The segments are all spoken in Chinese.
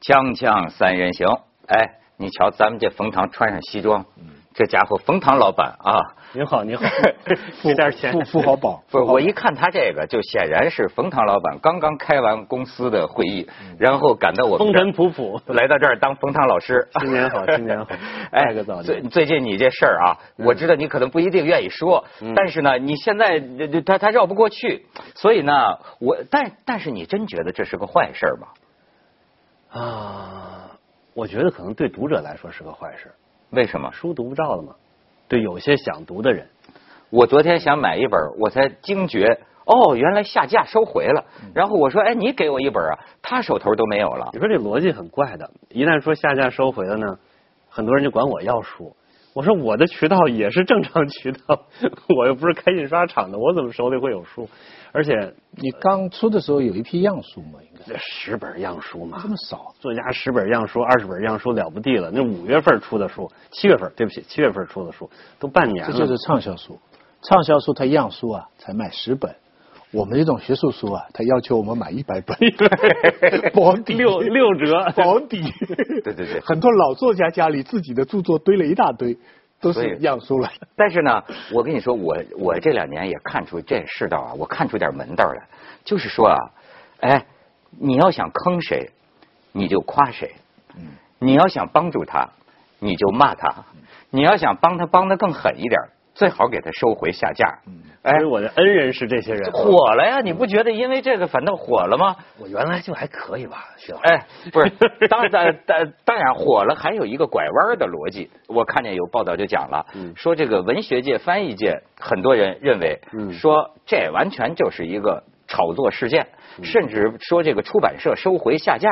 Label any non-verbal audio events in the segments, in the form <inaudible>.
锵锵三人行，哎，你瞧咱们这冯唐穿上西装，这家伙冯唐老板啊，您好，您好，<laughs> 给点钱，富富豪宝。<laughs> 不是我一看他这个，就显然是冯唐老板刚刚开完公司的会议，然后赶到我们风尘仆仆。来到这儿当冯唐老师。新年好 <laughs> 新年好。哎拜个早，最最近你这事儿啊，我知道你可能不一定愿意说，但是呢，你现在这这他他绕不过去，所以呢，我但但是你真觉得这是个坏事儿吗？啊，我觉得可能对读者来说是个坏事，为什么？书读不到了嘛。对有些想读的人，我昨天想买一本，我才惊觉，哦，原来下架收回了。然后我说，哎，你给我一本啊，他手头都没有了你。说这逻辑很怪的。一旦说下架收回了呢，很多人就管我要书。我说我的渠道也是正常渠道，<laughs> 我又不是开印刷厂的，我怎么手里会有书？而且你刚出的时候有一批样书嘛，应该这十本样书嘛这，么少。作家十本样书、二十本样书了不地了。那五月份出的书，七月份对不起，七月份出的书都半年了。这就是畅销书。畅销书它样书啊才卖十本，我们这种学术书啊，他要求我们买一百本，保底六六折保底。<laughs> 对对对很多老作家家里自己的著作堆了一大堆，都是样书了。<laughs> 但是呢，我跟你说，我我这两年也看出这世道啊，我看出点门道来，就是说啊，哎，你要想坑谁，你就夸谁；你要想帮助他，你就骂他；你要想帮他帮的更狠一点，最好给他收回下架。哎所以，我的恩人是这些人。火了呀！你不觉得因为这个反倒火了吗？我原来就还可以吧，徐老师。哎，不是，当然当当然火了，还有一个拐弯的逻辑。我看见有报道就讲了，嗯说这个文学界、翻译界很多人认为，嗯说这完全就是一个炒作事件，嗯甚至说这个出版社收回下架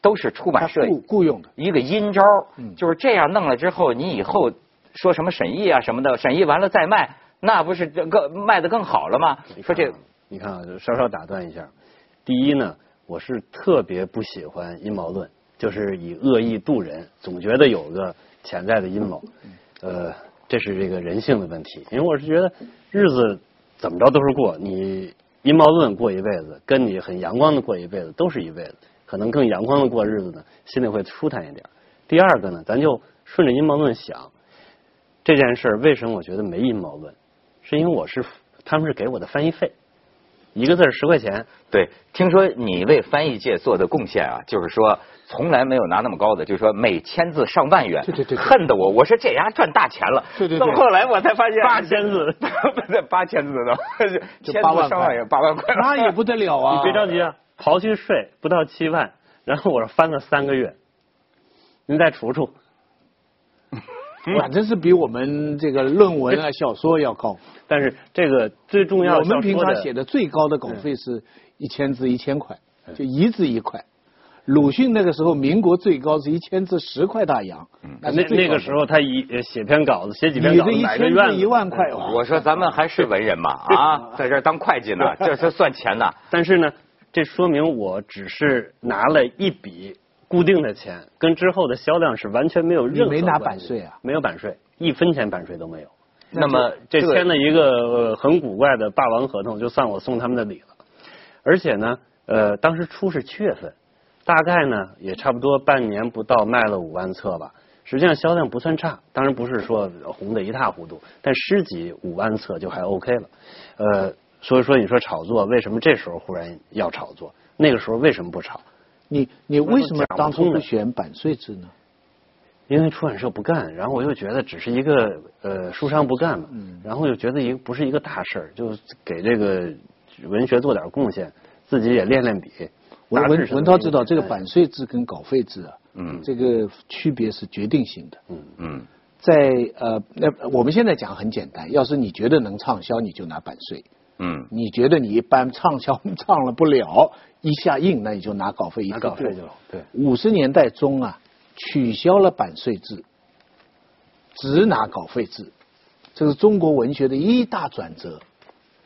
都是出版社雇雇佣的，一个阴招，嗯就是这样弄了之后，你以后说什么审议啊什么的，审议完了再卖，那不是这个卖的更好了吗？说这你看啊，稍稍打断一下。第一呢，我是特别不喜欢阴谋论，就是以恶意度人，总觉得有个潜在的阴谋。呃，这是这个人性的问题。因为我是觉得日子怎么着都是过，你阴谋论过一辈子，跟你很阳光的过一辈子都是一辈子。可能更阳光的过日子呢，心里会舒坦一点。第二个呢，咱就顺着阴谋论想，这件事儿为什么我觉得没阴谋论？是因为我是他们是给我的翻译费，一个字儿十块钱，对，听说你为翻译界做的贡献啊，就是说从来没有拿那么高的，就是说每千字上万元，对对对对恨得我，我说这丫赚大钱了，对对对到后来我才发现八千字，不是八千字的，就千八万上万元，八万块，那也不得了啊！你别着急啊，刨去税不到七万，然后我这翻了三个月，您再除除，反正是比我们这个论文啊、小说要高。但是这个最重要，我们平常写的最高的稿费是一千字一千块，就一字一块。鲁迅那个时候民国最高是一千字十块大洋，那那个时候他一呃写篇稿子，写几篇稿子买个千字院一万块，我说咱们还是文人嘛 <laughs> 啊，在这儿当会计呢，<laughs> 这是算钱呢。但是呢，这说明我只是拿了一笔固定的钱，跟之后的销量是完全没有任何你没拿关系版税啊没有版税，一分钱版税都没有。那么这签了一个呃很古怪的霸王合同，就算我送他们的礼了。而且呢，呃，当时出是七月份，大概呢也差不多半年不到卖了五万册吧。实际上销量不算差，当然不是说红的一塌糊涂，但诗集五万册就还 OK 了。呃，所以说你说炒作，为什么这时候忽然要炒作？那个时候为什么不炒？你你为什么当初不选版税制呢？因为出版社不干，然后我又觉得只是一个呃书商不干嘛，然后又觉得一个不是一个大事儿，就给这个文学做点贡献，自己也练练笔。文文文涛知道这个哎版税制跟稿费制啊，嗯这个区别是决定性的。嗯在呃，那我们现在讲很简单，要是你觉得能畅销，你就拿版税；嗯你觉得你一般畅销 <laughs> 唱了不了，一下印，那你就拿稿费一稿费就对。五十年代中啊，取消了版税制，只拿稿费制，这是中国文学的一大转折。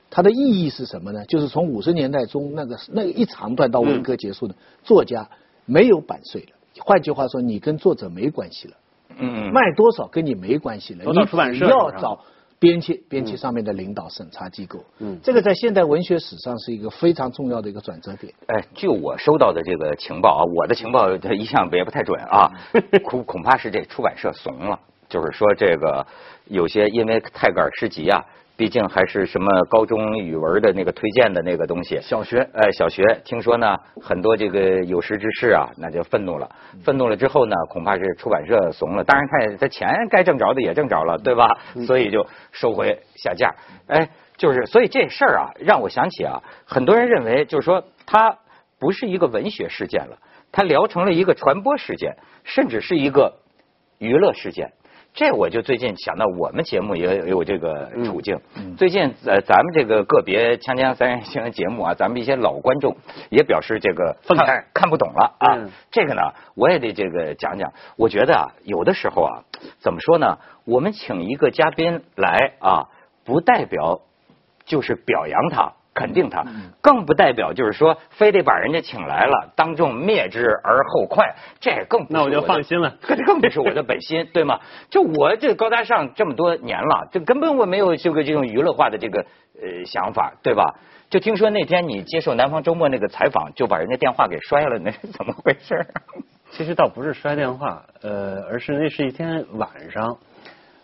它的意义是什么呢？就是从五十年代中那个那个一长段到文革结束的、作家没有版税了。换句话说，你跟作者没关系了，嗯卖多少跟你没关系了，你只要找编辑编辑上面的领导审查机构。嗯，这个在现代文学史上是一个非常重要的一个转折点。哎，据我收到的这个情报啊，我的情报一向也不太准啊，<laughs> 恐恐怕是这出版社怂了，就是说这个有些因为泰戈尔诗集啊。毕竟还是什么高中语文的那个推荐的那个东西，小学，哎，小学，听说呢，很多这个有识之士啊，那就愤怒了，愤怒了之后呢，恐怕是出版社怂了，当然他他钱该挣着的也挣着了，对吧？所以就收回下架，哎，就是所以这事儿啊，让我想起啊，很多人认为就是说它不是一个文学事件了，它聊成了一个传播事件，甚至是一个娱乐事件。这我就最近想到，我们节目也有这个处境。最近呃，咱们这个个别锵锵三人行节目啊，咱们一些老观众也表示这个看看不懂了啊。这个呢，我也得这个讲讲。我觉得啊，有的时候啊，怎么说呢？我们请一个嘉宾来啊，不代表就是表扬他。肯定他，更不代表就是说，非得把人家请来了，当众灭之而后快，这更那我就放心了，这更不是我的本心，<laughs> 对吗？就我这高大上这么多年了，这根本我没有这个这种娱乐化的这个呃想法，对吧？就听说那天你接受南方周末那个采访，就把人家电话给摔了，那是怎么回事？<laughs> 其实倒不是摔电话，呃，而是那是一天晚上，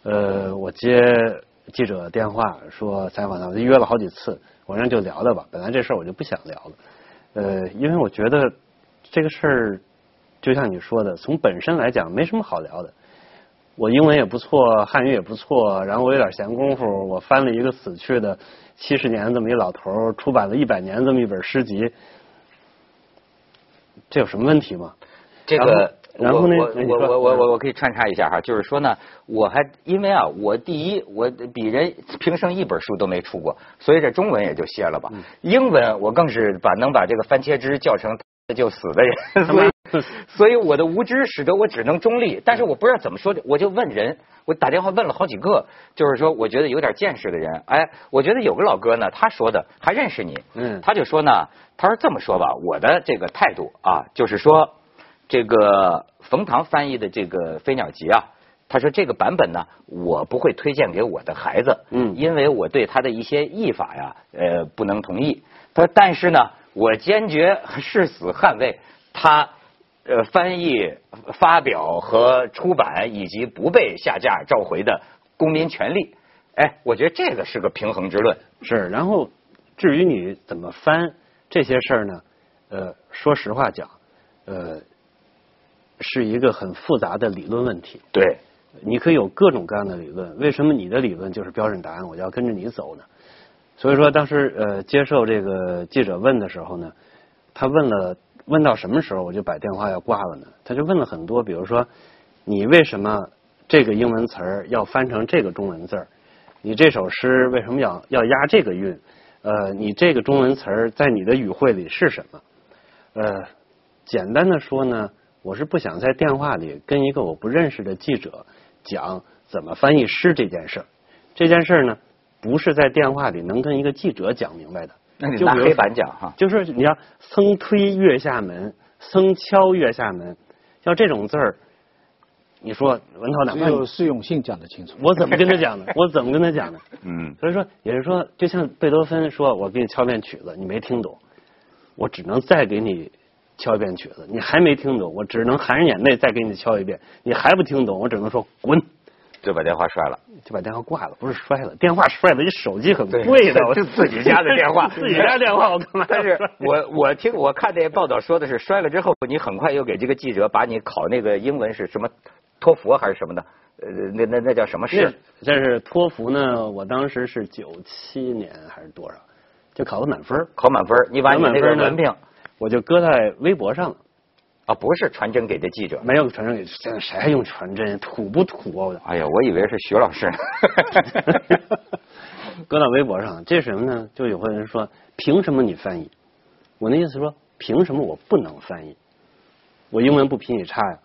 呃，我接记者电话说采访他，我约了好几次。我让就聊聊吧，本来这事儿我就不想聊了，呃，因为我觉得这个事儿就像你说的，从本身来讲没什么好聊的。我英文也不错，汉语也不错，然后我有点闲工夫，我翻了一个死去的七十年这么一老头出版了一百年这么一本诗集，这有什么问题吗？这个。然后呢？我我我我我我可以穿插一下哈，就是说呢，我还因为啊，我第一我比人平生一本书都没出过，所以这中文也就歇了吧。英文我更是把能把这个番茄汁叫成就死的人，<laughs> 所以所以我的无知使得我只能中立。但是我不知道怎么说，我就问人，我打电话问了好几个，就是说我觉得有点见识的人，哎，我觉得有个老哥呢，他说的还认识你，嗯，他就说呢，他说这么说吧，我的这个态度啊，就是说。这个冯唐翻译的这个《飞鸟集》啊，他说这个版本呢，我不会推荐给我的孩子，嗯，因为我对他的一些译法呀，呃，不能同意。他说，但是呢，我坚决誓死捍卫他呃翻译、发表和出版以及不被下架召回的公民权利。哎，我觉得这个是个平衡之论。是，然后至于你怎么翻这些事儿呢？呃，说实话讲，呃。是一个很复杂的理论问题。对，你可以有各种各样的理论。为什么你的理论就是标准答案？我就要跟着你走呢？所以说，当时呃接受这个记者问的时候呢，他问了问到什么时候，我就把电话要挂了呢？他就问了很多，比如说你为什么这个英文词儿要翻成这个中文字儿？你这首诗为什么要要押这个韵？呃，你这个中文词儿在你的语汇里是什么？呃，简单的说呢。我是不想在电话里跟一个我不认识的记者讲怎么翻译诗这件事儿。这件事儿呢，不是在电话里能跟一个记者讲明白的。那你拿黑板讲哈。就是你要僧推月下门，僧敲月下门，像这种字儿，你说文涛哪怕有释永信讲的清楚，我怎么跟他讲呢？我怎么跟他讲呢？<laughs> 嗯。所以说，也就是说，就像贝多芬说：“我给你敲遍曲子，你没听懂，我只能再给你。”敲一遍曲子，你还没听懂，我只能含着眼泪再给你敲一遍。你还不听懂，我只能说滚，就把电话摔了，就把电话挂了。不是摔了，电话摔了，你手机很贵的，我是自己家的电话，<laughs> 自己家电话我干嘛？但是我我听我看这报道说的是摔了之后，你很快又给这个记者把你考那个英文是什么托福还是什么的？呃，那那那叫什么试？这是托福呢？我当时是九七年还是多少？就考个满分，考满分，你把你那个文凭。我就搁在微博上了，啊，不是传真给的记者，没有传真给，现在谁还用传真？土不土啊？哎呀，我以为是徐老师，<laughs> 搁到微博上，这是什么呢？就有个人说，凭什么你翻译？我那意思说，凭什么我不能翻译？我英文不比你差呀。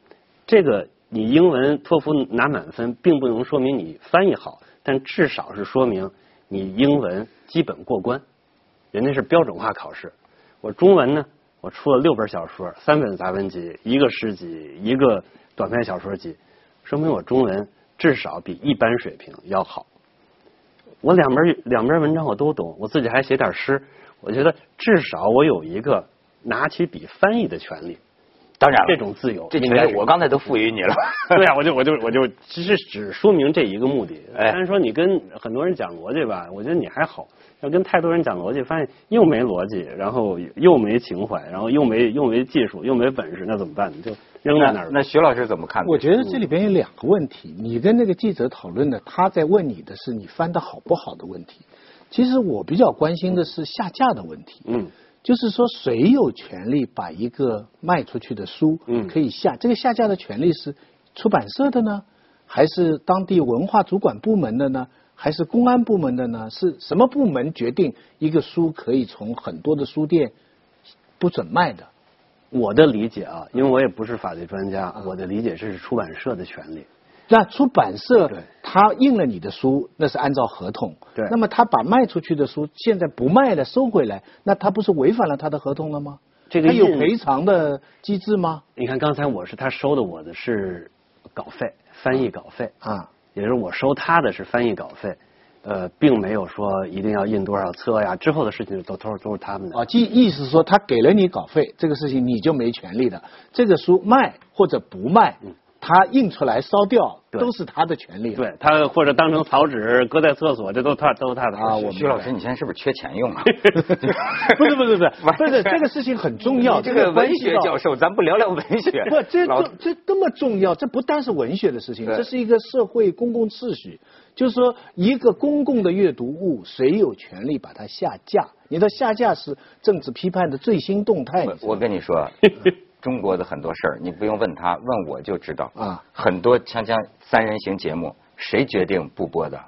这个你英文托福拿满分，并不能说明你翻译好，但至少是说明你英文基本过关。人家是标准化考试。我中文呢，我出了六本小说，三本杂文集，一个诗集，一个短篇小说集，说明我中文至少比一般水平要好。我两门两篇文章我都懂，我自己还写点诗，我觉得至少我有一个拿起笔翻译的权利。当然了这种自由这应该我刚才都赋予你了。<laughs> 对啊，我就我就我就其实只说明这一个目的。哎但是说你跟很多人讲逻辑吧，我觉得你还好。要跟太多人讲逻辑，发现又没逻辑，然后又没情怀，然后又没又没技术，又没本事，那怎么办？你就扔在那儿。那徐老师怎么看？我觉得这里边有两个问题，你跟那个记者讨论的，他在问你的是你翻的好不好的问题。其实我比较关心的是下架的问题。嗯，就是说，谁有权利把一个卖出去的书，嗯可以下？这个下架的权利是出版社的呢，还是当地文化主管部门的呢？还是公安部门的呢？是什么部门决定一个书可以从很多的书店不准卖的？我的理解啊，因为我也不是法律专家，我的理解是出版社的权利。那出版社对他印了你的书，那是按照合同。对那么他把卖出去的书现在不卖了，收回来，那他不是违反了他的合同了吗？这个他有赔偿的机制吗？你看刚才我是他收的我的是稿费，翻译稿费，啊，也就是我收他的是翻译稿费，呃，并没有说一定要印多少册呀，之后的事情都都是都是他们的。啊，即意思是说他给了你稿费，这个事情你就没权利的。这个书卖或者不卖，他印出来烧掉都是他的权利。，对他或者当成草纸搁在厕所，这都他都是他的啊我徐老师，你现在是不是缺钱用啊？<laughs> 不是不是不是 <laughs> 不是这个事情很重要。这个文学教授，咱不聊聊文学？不，这这这这么重要，这不单是文学的事情，这是一个社会公共秩序。就是说，一个公共的阅读物，谁有权利把它下架？你的下架是政治批判的最新动态。我跟你说，中国的很多事儿，你不用问他，问我就知道。啊，很多锵锵三人行节目，谁决定不播的？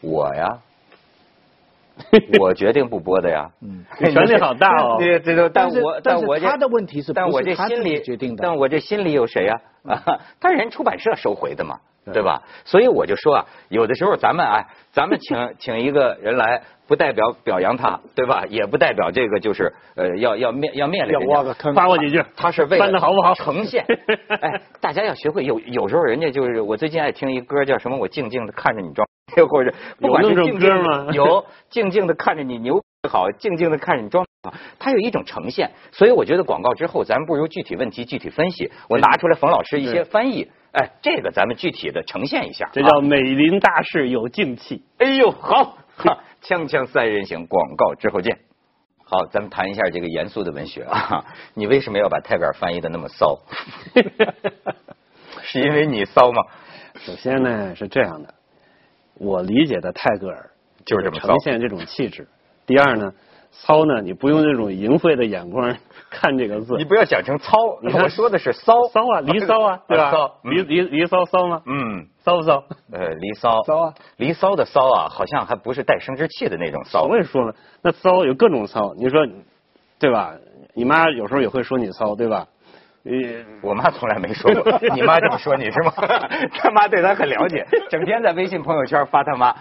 我呀。<laughs> 我决定不播的呀，嗯 <laughs> 你权力好大哦对这都，但我但我这他的问题是但我这心里决定的但我这心里有谁呀？啊，<laughs> 他人出版社收回的嘛，对吧？所以我就说啊，有的时候咱们哎，咱们请 <laughs> 请一个人来，不代表表扬他，对吧？也不代表这个就是呃要要面要面临人家要挖个坑夸我几句，他是为了好不好？呈现。<laughs> 哎，大家要学会有有时候人家就是我最近爱听一歌叫什么？我静静的看着你装，<laughs> 或者不管是静静的看着你牛好，静静的看着你装好，它有一种呈现。所以我觉得广告之后，咱们不如具体问题具体分析。我拿出来冯老师一些翻译，哎，这个咱们具体的呈现一下。啊这叫美林大事有静气。哎呦，好，哈，锵锵三人行，广告之后见。好，咱们谈一下这个严肃的文学啊。你为什么要把泰戈尔翻译的那么骚？<laughs> 是因为你骚吗？首先呢是这样的，我理解的泰戈尔就是这么骚呈现这种气质。第二呢，骚呢你不用那种淫秽的眼光 <laughs> 看这个字，你不要讲成骚，你我说的是骚。骚啊，<laughs> 离骚啊，对吧？骚，离离离骚骚吗？嗯，骚不骚？呃，离骚。骚啊，离骚的骚啊，好像还不是带生殖器的那种骚。我也说了，那骚有各种骚，你说对吧？你妈有时候也会说你骚，对吧？呃，我妈从来没说过，<laughs> 你妈这么说你是吗？他妈对他很了解，整天在微信朋友圈发他妈。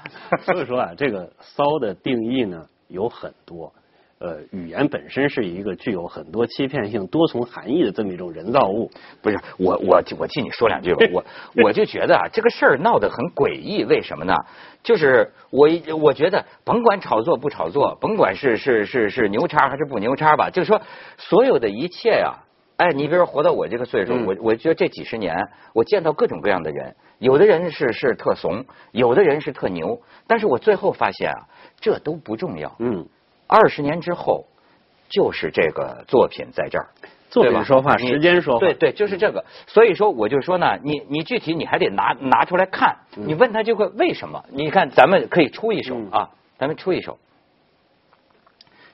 所以说啊，这个骚的定义呢有很多。呃，语言本身是一个具有很多欺骗性、多重含义的这么一种人造物。不是我我我替你说两句吧，我 <laughs> 我就觉得啊，这个事儿闹得很诡异，为什么呢？就是我我觉得，甭管炒作不炒作，甭管是是是是牛叉还是不牛叉吧，就是说所有的一切呀、哎，你比如说活到我这个岁数，嗯我我觉得这几十年，我见到各种各样的人，有的人是是特怂，有的人是特牛，但是我最后发现啊，这都不重要。嗯，二十年之后，就是这个作品在这儿。作品说话，时间说话。对对，就是这个。所以说，我就说呢，你你具体你还得拿拿出来看，你问他这个为什么？你看，咱们可以出一首嗯啊，咱们出一首。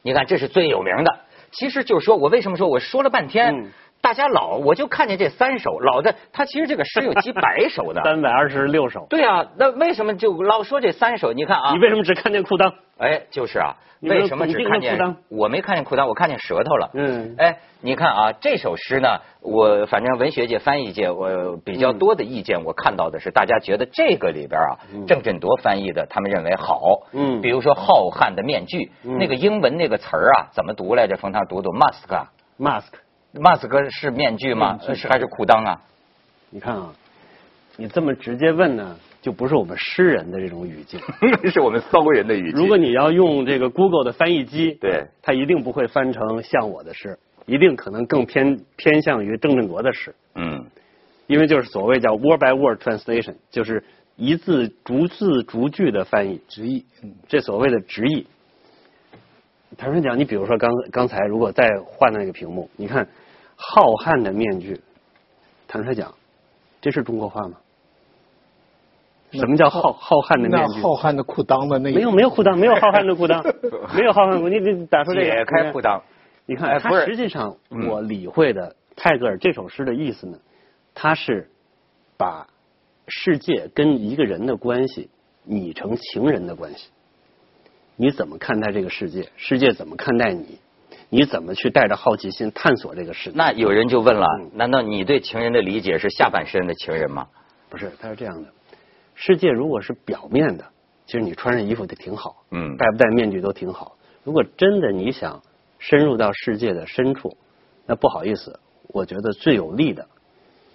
你看，这是最有名的。其实就是说我为什么说我说了半天，嗯大家老我就看见这三首老的，他其实这个诗有几百首的。<laughs> 三百二十六首。对啊，那为什么就老说这三首？你看啊你，为什么只看见裤裆？哎，就是啊，为什么只看见裤裆我没看见裤裆，我看见舌头了。嗯哎，你看啊，这首诗呢，我反正文学界、翻译界，我比较多的意见，我看到的是，大家觉得这个里边啊，郑振铎翻译的，他们认为好。嗯比如说浩瀚的面具，嗯那个英文那个词儿啊，怎么读来着？冯唐读读 mask。mask，mask 是面具吗？是还是裤裆啊？你看啊，你这么直接问呢，就不是我们诗人的这种语境。<laughs> 是我们骚人的语境。如果你要用这个 Google 的翻译机，对，它一定不会翻成像我的诗，一定可能更偏偏向于郑振铎的诗。嗯，因为就是所谓叫 word by word translation，就是一字逐字逐句的翻译，直译，嗯，这所谓的直译。坦率讲，你比如说刚刚才如果再换那个屏幕，你看浩瀚的面具，坦率讲，这是中国话吗？什么叫浩浩瀚的面具？那浩瀚的裤裆的那没有没有 <laughs> 裤裆，没有浩瀚的裤裆，没有浩瀚裤，你你打出这个解开裤裆。你看，它实际上我理会的泰戈尔这首诗的意思呢，他是把世界跟一个人的关系拟成情人的关系。你怎么看待这个世界？世界怎么看待你？你怎么去带着好奇心探索这个世界？那有人就问了，难道你对情人的理解是下半身的情人吗？不是，他是这样的。世界如果是表面的，其实你穿上衣服就挺好，嗯，戴不戴面具都挺好。如果真的你想深入到世界的深处，那不好意思，我觉得最有利的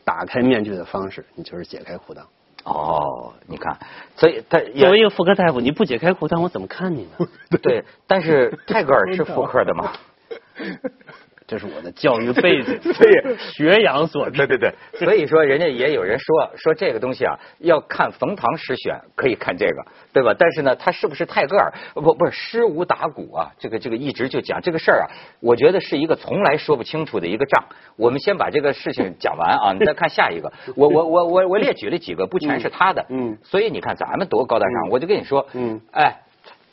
打开面具的方式，你就是解开裤裆。哦，你看，所以他作为一个妇科大夫，你不解开裤裆，我怎么看你呢？<laughs> 对，但是泰戈尔是 <laughs> 妇科的吗？<laughs> 这是我的教育背景，<laughs> 所以学养所致。对对对，所以说人家也有人说说这个东西啊，要看冯唐诗选，可以看这个，对吧？但是呢，他是不是泰戈尔？不不是诗无打鼓啊，这个这个一直就讲这个事儿啊，我觉得是一个从来说不清楚的一个账。我们先把这个事情讲完啊，<laughs> 你再看下一个。我我我我我列举了几个，不全是他的，嗯，所以你看咱们多高大上，我就跟你说，嗯，哎。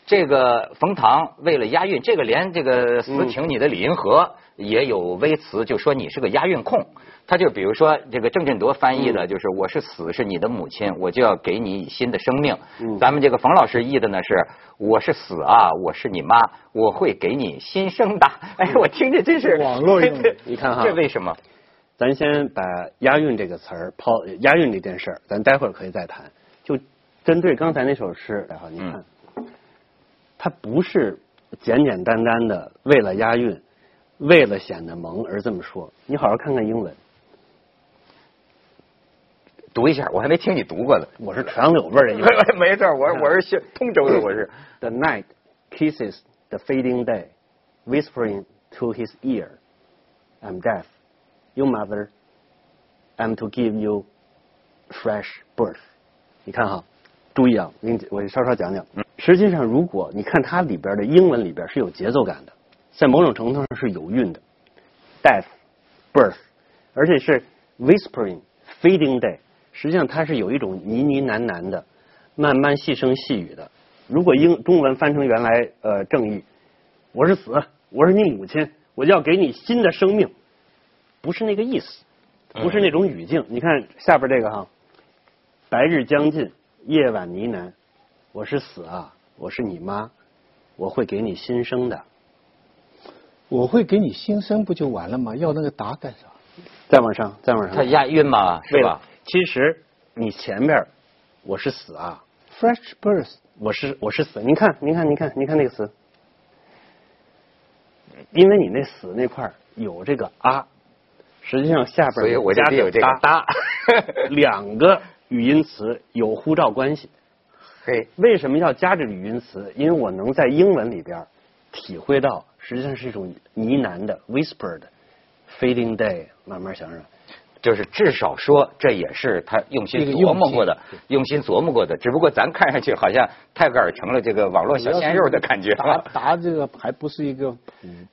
这个冯唐为了押韵，这个连这个死挺你的李银河也有微词，就说你是个押韵控。他就比如说这个郑振铎翻译的，就是我是死是你的母亲，我就要给你新的生命。咱们这个冯老师译的呢是我是死啊，我是你妈，我会给你新生的。哎，我听着真是网络用的，你看哈，这为什么？咱先把押韵这个词儿抛押韵这件事儿，咱待会儿可以再谈。就针对刚才那首诗，然后你看。它不是简简单单的为了押韵，为了显得萌而这么说。你好好看看英文，读一下，我还没听你读过呢。我是传柳味儿的英文。没事，我我是通州的，我是。The night kisses the fading day, whispering to his ear, "I'm deaf, your mother. I'm to give you fresh birth." 你看哈，注意啊，我给你我稍稍讲讲。实际上，如果你看它里边的英文里边是有节奏感的，在某种程度上是有韵的，death, birth，而且是 whispering, fading day，实际上它是有一种呢呢喃喃的，慢慢细声细语的。如果英中文翻成原来呃正义，我是死，我是你母亲，我就要给你新的生命，不是那个意思，不是那种语境。你看下边这个哈，白日将近，夜晚呢喃。我是死啊！我是你妈，我会给你新生的。我会给你新生，不就完了吗？要那个答干啥？再往上，再往上。他押韵嘛，是吧？其实你前面我是死啊，fresh birth，我是我是死。您看，您看，您看，您看那个词，因为你那死那块有这个啊，实际上下边所以我这有这个哒，<laughs> 两个语音词有呼召关系。对，为什么要加这个语音词？因为我能在英文里边体会到，实际上是一种呢喃的 whispered fading day，慢慢想想，就是至少说这也是他用心琢磨过的，用心琢磨过的。只不过咱看上去好像泰戈尔成了这个网络小鲜肉的感觉。答答这个还不是一个普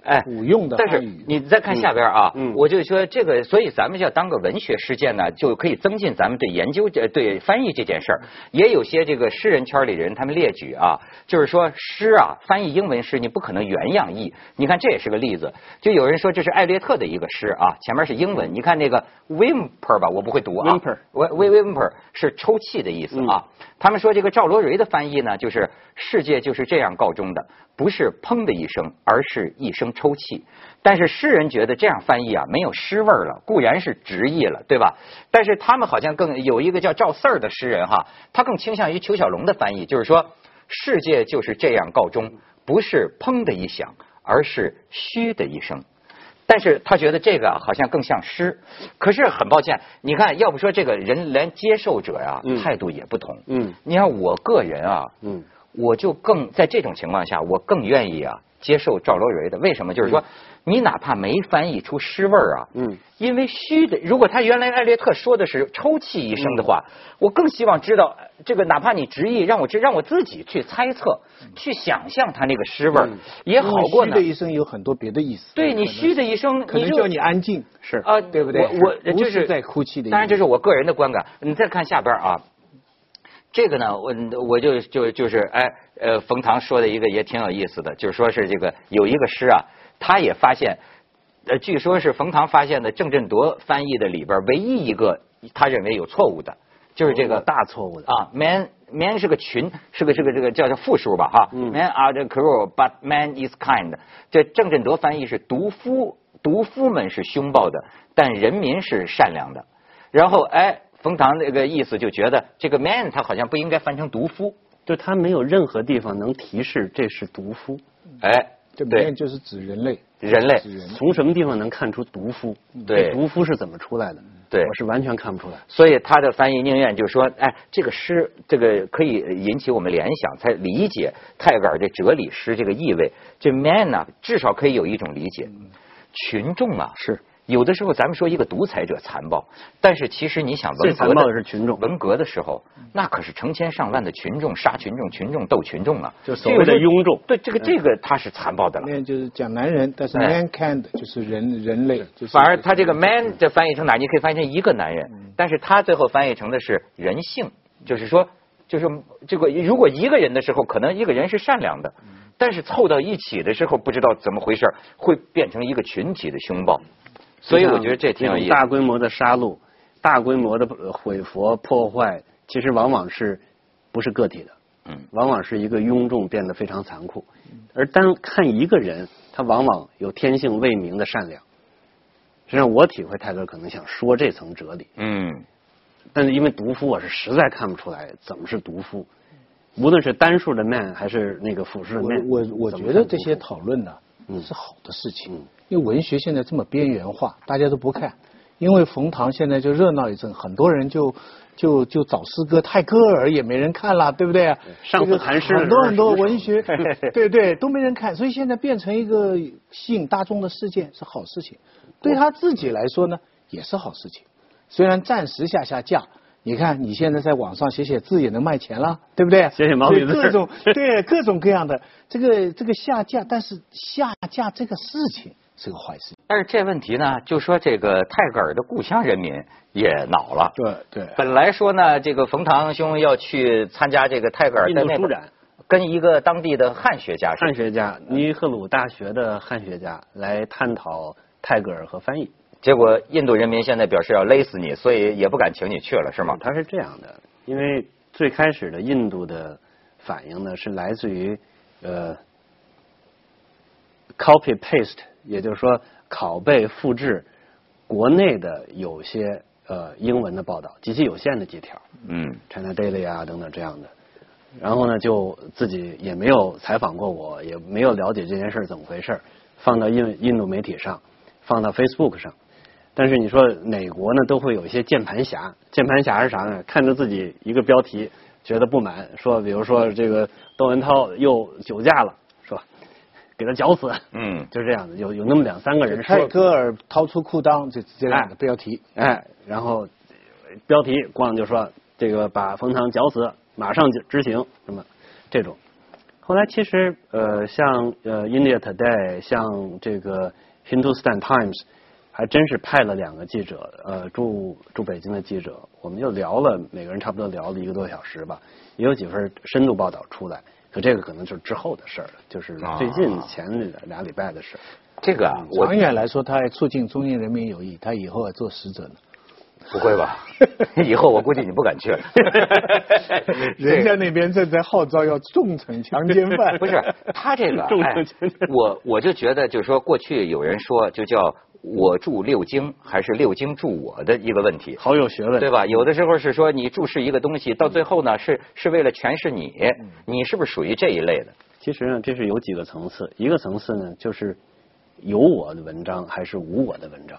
哎普用的但是你再看下边啊，嗯我就说这个，所以咱们要当个文学事件呢，就可以增进咱们对研究这对翻译这件事儿。也有些这个诗人圈里人他们列举啊，就是说诗啊，翻译英文诗你不可能原样译。你看这也是个例子，就有人说这是艾略特的一个诗啊，前面是英文，你看那个 whimper 吧，我不会读啊 Whimper w whimper 是抽泣的意思啊。他们说这个赵罗蕊的翻译呢，就是世界就是这样告终的，不是砰的一声，而是一声抽泣。但是诗人觉得这样翻译啊，没有诗味了，固然是直译了，对吧？但是他们好像更有一个叫赵四儿的诗人哈，他更倾向于裘小龙的翻译，就是说世界就是这样告终，不是砰的一响，而是嘘的一声。但是他觉得这个好像更像诗。可是很抱歉，你看，要不说这个人连接受者呀态度也不同。嗯，你看我个人啊，嗯，我就更在这种情况下，我更愿意啊。接受赵罗蕊的，为什么？就是说，你哪怕没翻译出诗味儿啊，嗯，因为虚的。如果他原来艾略特说的是抽泣一声的话，我更希望知道这个，哪怕你直译，让我知让我自己去猜测，去想象他那个诗味儿也好过呢。虚的一声有很多别的意思。对你虚的一生，可能叫你安静，是啊，对不对？我我就是在哭泣的。当然，这是我个人的观感。你再看下边啊。这个呢，我我就就就是哎，呃，冯唐说的一个也挺有意思的，就是说是这个有一个诗啊，他也发现，呃，据说是冯唐发现的郑振铎翻译的里边唯一一个他认为有错误的，就是这个大错误的啊，man man 是个群，是个这个这个叫叫复数吧哈，man are the cruel but man is kind，这郑振铎翻译是毒夫毒夫们是凶暴的，但人民是善良的，然后哎。冯唐那个意思就觉得这个 man 他好像不应该翻成毒夫，就他没有任何地方能提示这是毒夫。哎，这 man 就是指人类，人类从什么地方能看出毒夫？对，毒夫是怎么出来的？对，我是完全看不出来。所以他的翻译宁愿就说，哎，这个诗这个可以引起我们联想，才理解泰戈尔这哲理诗这个意味。这 man 呢，至少可以有一种理解，群众啊是。有的时候，咱们说一个独裁者残暴，但是其实你想，最残暴的是群众。文革的时候，那可是成千上万的群众杀群众，群众斗群众啊，就所谓的庸众。对，这个这个他是残暴的了。那就是讲男人，但是 mankind 就是人人类。反而他这个 man 这翻译成哪？你可以翻译成一个男人，但是他最后翻译成的是人性，就是说，就是这个如果一个人的时候，可能一个人是善良的，但是凑到一起的时候，不知道怎么回事，会变成一个群体的凶暴。所以我觉得这挺有意思。大规模的杀戮、大规模的毁佛破坏，其实往往是不是个体的，嗯，往往是一个庸众变得非常残酷。而单看一个人，他往往有天性未明的善良。实际上，我体会泰戈尔可能想说这层哲理。嗯。但是因为毒夫，我是实在看不出来怎么是毒夫。无论是单数的 man 还是那个复数的 man，我我觉得这些讨论呢，是好的事情。因为文学现在这么边缘化，大家都不看。因为冯唐现在就热闹一阵，很多人就就就找诗歌，泰戈尔也没人看了，对不对？上次谈诗很多很多文学，<laughs> 对对都没人看，所以现在变成一个吸引大众的事件是好事情，对他自己来说呢也是好事情。虽然暂时下下架。你看，你现在在网上写写字也能卖钱了，对不对？写写毛笔字，各种 <laughs> 对各种各样的这个这个下架，但是下架这个事情是个坏事。但是这问题呢，就说这个泰戈尔的故乡人民也恼了。对对。本来说呢，这个冯唐兄要去参加这个泰戈尔的那展，跟一个当地的汉学家，汉学家尼赫鲁大学的汉学家来探讨泰戈尔和翻译。结果印度人民现在表示要勒死你，所以也不敢请你去了，是吗？他是这样的，因为最开始的印度的反应呢，是来自于呃 copy paste，也就是说拷贝复制国内的有些呃英文的报道，极其有限的几条，嗯，China Daily 啊等等这样的，然后呢就自己也没有采访过我，也没有了解这件事怎么回事，放到印印度媒体上，放到 Facebook 上。但是你说哪国呢都会有一些键盘侠，键盘侠是啥呢？看着自己一个标题觉得不满，说比如说这个窦文涛又酒驾了？给他绞死，嗯，<laughs> 就是这样的。有有那么两三个人泰戈尔掏出裤裆，这这样的标题，哎，然后标题光就说这个把冯唐绞死，马上就执行什么这种。后来其实呃像呃 India Today，像这个 Hindustan Times。还真是派了两个记者，呃，驻驻北京的记者，我们就聊了，每个人差不多聊了一个多小时吧，也有几份深度报道出来。可这个可能就是之后的事儿了，就是最近前俩礼拜的事。这个啊，长远来说，它还促进中印人民友谊，他以后要做使者呢。不会吧？<laughs> 以后我估计你不敢去了。<laughs> 人家那边正在号召要重惩强奸犯。不是他这个，<laughs> 哎，我我就觉得，就是说，过去有人说，就叫。我注六经还是六经注我的一个问题，好有学问，对吧？有的时候是说你注释一个东西，到最后呢是是为了诠释你，你是不是属于这一类的？其实呢，这是有几个层次。一个层次呢，就是有我的文章还是无我的文章。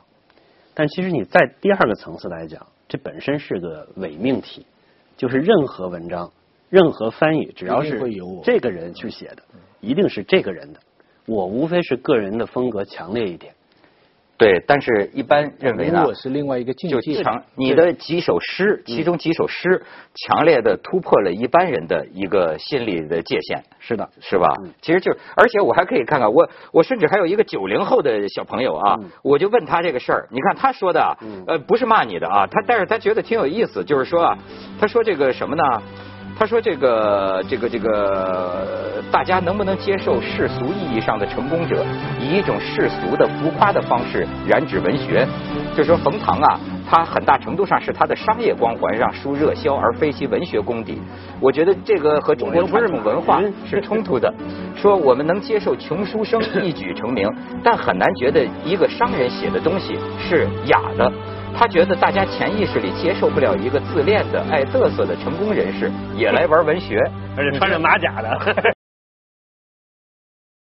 但其实你在第二个层次来讲，这本身是个伪命题，就是任何文章、任何翻译，只要是这个人去写的，一定是这个人的。我无非是个人的风格强烈一点。对，但是一般认为呢，我是另外一个境界。强，你的几首诗，其中几首诗，强烈的突破了一般人的一个心理的界限。是的，是吧？其实就，而且我还可以看看，我我甚至还有一个九零后的小朋友啊，我就问他这个事儿，你看他说的，呃，不是骂你的啊，他但是他觉得挺有意思，就是说啊，他说这个什么呢？他说：“这个，这个，这个，大家能不能接受世俗意义上的成功者以一种世俗的浮夸的方式染指文学？就说冯唐啊，他很大程度上是他的商业光环让书热销，而非其文学功底。我觉得这个和中国传统文化是冲突的。说我们能接受穷书生一举成名，但很难觉得一个商人写的东西是雅的。”他觉得大家潜意识里接受不了一个自恋的、爱嘚瑟的成功人士也来玩文学，而且穿着马甲的。<laughs>